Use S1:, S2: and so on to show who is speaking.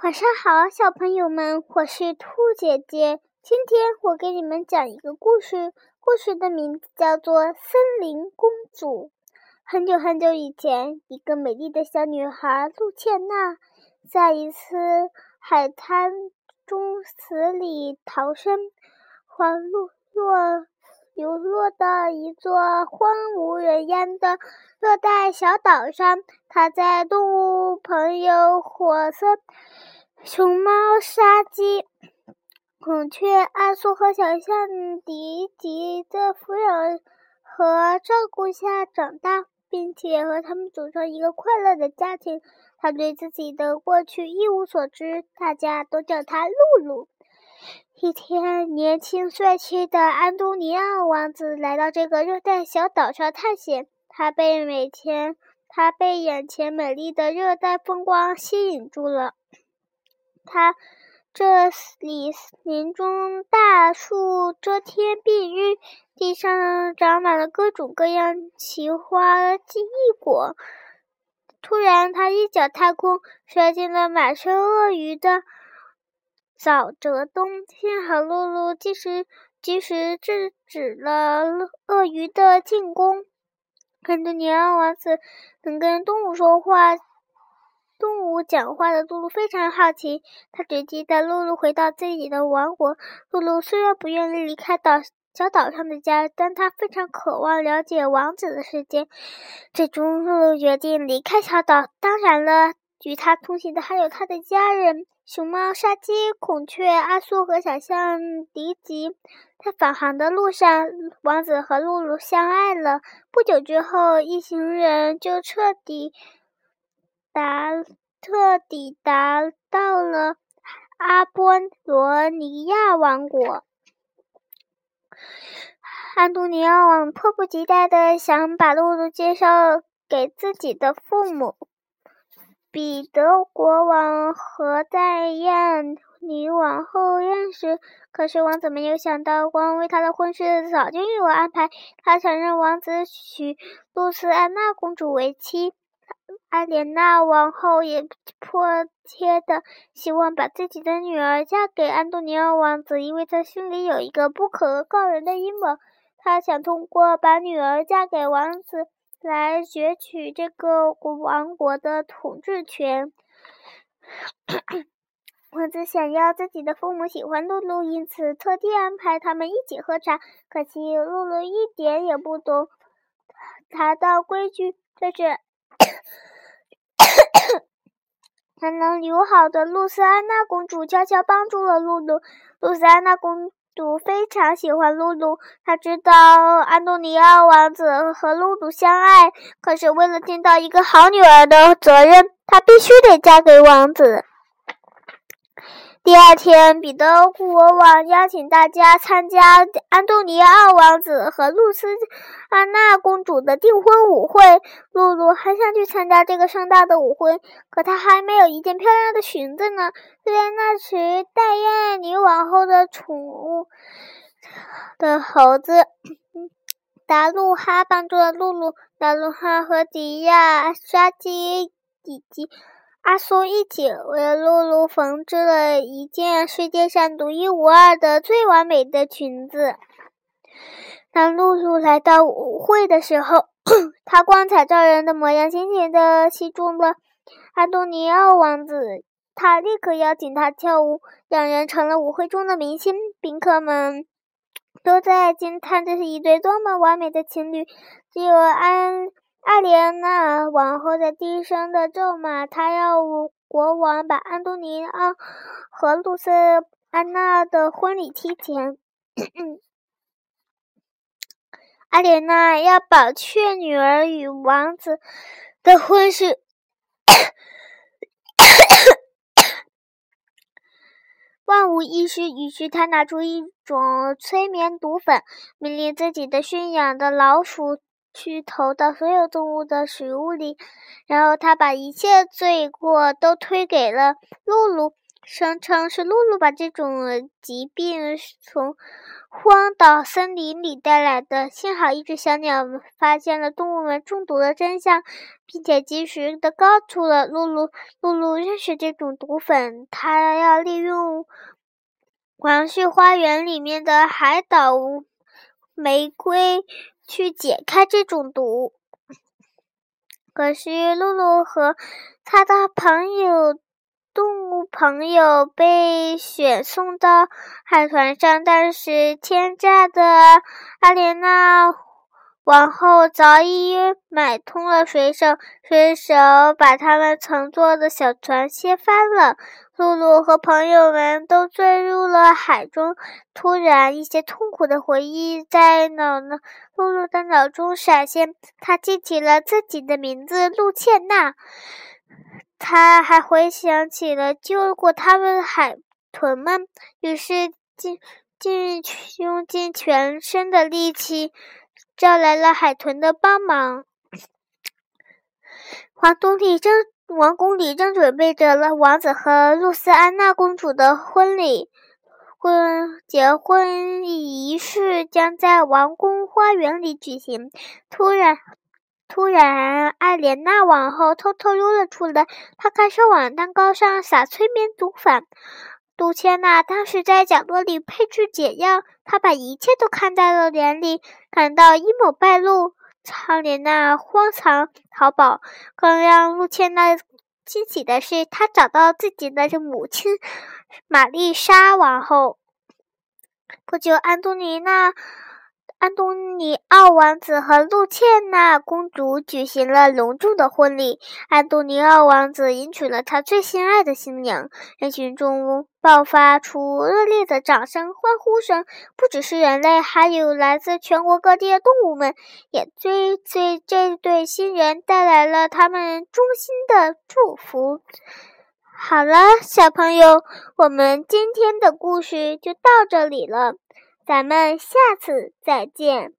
S1: 晚上好，小朋友们，我是兔姐姐。今天我给你们讲一个故事，故事的名字叫做《森林公主》。很久很久以前，一个美丽的小女孩露茜娜，在一次海滩中死里逃生，滑落落流落到一座荒无人烟的热带小岛上。他在动物朋友火森。熊猫、沙鸡、孔雀、阿苏和小象迪吉的抚养和照顾下长大，并且和他们组成一个快乐的家庭。他对自己的过去一无所知，大家都叫他露露。一天，年轻帅气的安东尼奥王子来到这个热带小岛上探险。他被每天他被眼前美丽的热带风光吸引住了。他这里林中大树遮天蔽日，地上长满了各种各样奇花异果。突然，他一脚踏空，摔进了满是鳄鱼的沼泽东。幸好露露及时及时制止了鳄鱼的进攻。安东尼奥王子能跟动物说话。动物讲话的露露非常好奇，他决定带露露回到自己的王国。露露虽然不愿意离开岛小岛上的家，但她非常渴望了解王子的世界。最终，露露决定离开小岛。当然了，与她同行的还有她的家人：熊猫、沙鸡、孔雀、阿苏和小象迪吉。在返航的路上，王子和露露相爱了。不久之后，一行人就彻底。达彻底达到了阿波罗尼亚王国，安东尼奥王迫不及待的想把露露介绍给自己的父母。彼得国王和戴燕女王后认识，可是王子没有想到，国王为他的婚事早就有安排。他想让王子娶露丝安娜公主为妻。阿莲娜王后也迫切的希望把自己的女儿嫁给安东尼奥王子，因为他心里有一个不可告人的阴谋。他想通过把女儿嫁给王子来攫取这个王国的统治权。王子想要自己的父母喜欢露露，因此特地安排他们一起喝茶。可惜露露一点也不懂茶道规矩，这是。才能友好的露丝安娜公主悄悄帮助了露露。露丝安娜公非常喜欢露露，他知道安东尼奥王子和露露相爱，可是为了尽到一个好女儿的责任，她必须得嫁给王子。第二天，彼得国王邀请大家参加安东尼奥王子和露丝安娜公主的订婚舞会。露露很想去参加这个盛大的舞会，可她还没有一件漂亮的裙子呢。就在那时，戴燕女王后的宠物的猴子 达鲁哈帮助了露露。达鲁哈和迪亚、沙基以及。阿苏一起为露露缝制了一件世界上独一无二的最完美的裙子。当露露来到舞会的时候，她光彩照人的模样紧紧地吸住了安东尼奥王子。他立刻邀请她跳舞，两人成了舞会中的明星。宾客们都在惊叹这是一对多么完美的情侣。只有安。阿莲娜王后在低声的咒骂，她要国王把安东尼奥和露丝安娜的婚礼提前。阿莲娜要保全女儿与王子的婚事。万无一失，于是他拿出一种催眠毒粉，命令自己的驯养的老鼠。去投到所有动物的食物里，然后他把一切罪过都推给了露露，声称是露露把这种疾病从荒岛森林里带来的。幸好一只小鸟发现了动物们中毒的真相，并且及时的告诉了露露。露露认识这种毒粉，它要利用王旭花园里面的海岛玫瑰去解开这种毒。可是露露和他的朋友。动物朋友被选送到海船上，但是天价的阿莲娜王后早已买通了水手，水手把他们乘坐的小船掀翻了。露露和朋友们都坠入了海中。突然，一些痛苦的回忆在脑呢露露的脑中闪现，她记起了自己的名字露茜娜。他还回想起了救过他们的海豚们，于是尽尽用尽全身的力气，叫来了海豚的帮忙。皇宫里正王宫里正准备着了王子和露丝安娜公主的婚礼，婚结婚仪式将在王宫花园里举行。突然。突然，艾莲娜王后偷偷溜了出来。她开始往蛋糕上撒催眠毒粉。杜茜娜当时在角落里配制解药，她把一切都看在了眼里。感到阴谋败露，苍莲娜荒唐逃跑。更让露茜娜惊喜的是，她找到自己的母亲玛丽莎王后。不久，安东尼娜。安东尼奥王子和露茜娜公主举行了隆重的婚礼。安东尼奥王子迎娶了他最心爱的新娘，人群中爆发出热烈的掌声、欢呼声。不只是人类，还有来自全国各地的动物们，也对这这对新人带来了他们衷心的祝福。好了，小朋友，我们今天的故事就到这里了。咱们下次再见。